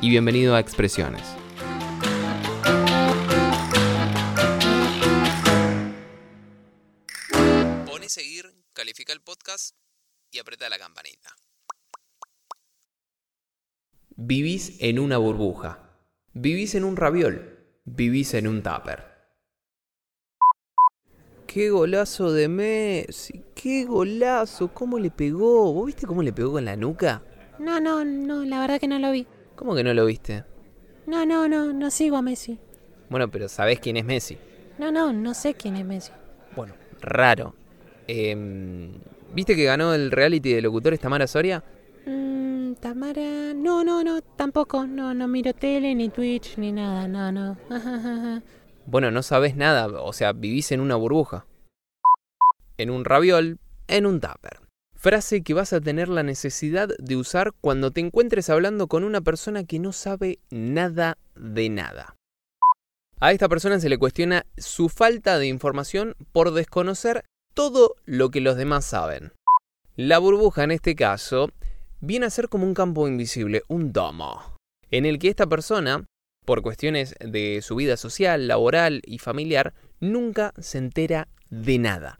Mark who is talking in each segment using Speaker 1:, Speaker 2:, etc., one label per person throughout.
Speaker 1: y bienvenido a Expresiones. Pone seguir, califica el podcast y aprieta la campanita. Vivís en una burbuja. Vivís en un raviol. Vivís en un tupper. ¡Qué golazo de Messi! ¡Qué golazo! ¿Cómo le pegó? ¿Vos viste cómo le pegó con la nuca?
Speaker 2: No, no, no, la verdad que no lo vi.
Speaker 1: ¿Cómo que no lo viste?
Speaker 2: No, no, no, no sigo a Messi.
Speaker 1: Bueno, pero ¿sabés quién es Messi?
Speaker 2: No, no, no sé quién es Messi.
Speaker 1: Bueno, raro. Em, ¿Viste que ganó el reality de locutores Tamara Soria?
Speaker 2: Mm, Tamara. No, no, no, tampoco. No, no miro tele, ni Twitch, ni nada. No, no.
Speaker 1: Bueno, no sabés nada. O sea, vivís en una burbuja. En un raviol, en un tupper. Frase que vas a tener la necesidad de usar cuando te encuentres hablando con una persona que no sabe nada de nada. A esta persona se le cuestiona su falta de información por desconocer todo lo que los demás saben. La burbuja en este caso viene a ser como un campo invisible, un domo, en el que esta persona, por cuestiones de su vida social, laboral y familiar, nunca se entera de nada.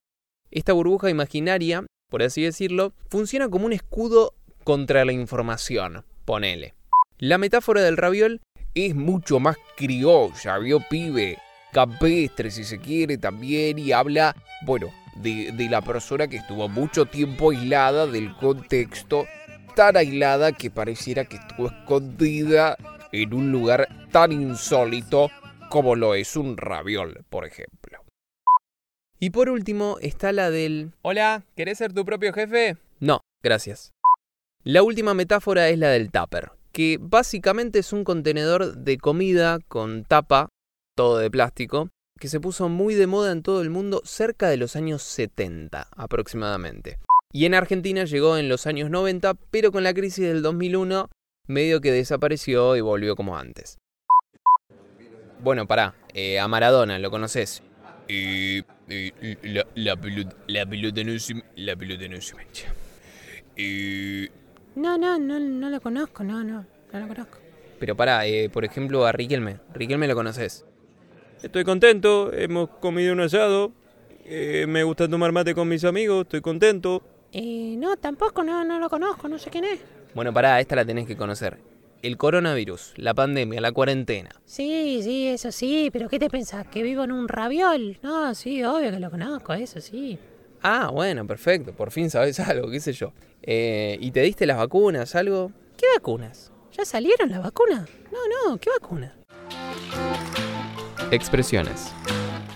Speaker 1: Esta burbuja imaginaria, por así decirlo, funciona como un escudo contra la información, ponele. La metáfora del raviol es mucho más criolla, vio pibe, campestre si se quiere también, y habla, bueno, de, la persona que estuvo mucho tiempo aislada del contexto, tan aislada que pareciera que estuvo escondida en un lugar tan insólito como lo es un raviol, por ejemplo. Y por último está la del... Hola, ¿querés ser tu propio jefe? No, gracias. La última metáfora es la del tupper, que básicamente es un contenedor de comida con tapa, todo de plástico, que se puso muy de moda en todo el mundo cerca de los años 70 aproximadamente. Y en Argentina llegó en los años 90, pero con la crisis del 2001 medio que desapareció y volvió como antes. Bueno, pará, eh, a Maradona, ¿lo conoces? Y, la, la, pelota, la pelota no se, la pelota no se mancha. Y...
Speaker 2: No, no, no, no lo conozco, no, no, no lo conozco.
Speaker 1: Pero pará, eh, por ejemplo a Riquelme, Riquelme lo conoces. Estoy contento, hemos comido un asado, eh, me gusta tomar mate con mis amigos, estoy contento.
Speaker 2: Eh, no, tampoco, no, no lo conozco, no sé quién es.
Speaker 1: Bueno, pará, esta la tenés que conocer. El coronavirus, la pandemia, la cuarentena.
Speaker 2: Sí, sí, eso sí, pero ¿qué te pensás? ¿Que vivo en un raviol? No, sí, obvio que lo conozco, eso sí.
Speaker 1: Ah, bueno, perfecto, por fin sabes algo, qué sé yo. Eh, ¿Y te diste las vacunas, algo?
Speaker 2: ¿Qué vacunas? ¿Ya salieron las vacunas? No, no, ¿qué vacunas?
Speaker 1: Expresiones.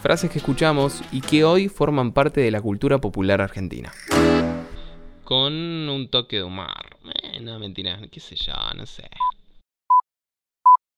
Speaker 1: Frases que escuchamos y que hoy forman parte de la cultura popular argentina. Con un toque de humor. Eh, no, mentira, qué sé yo, no sé.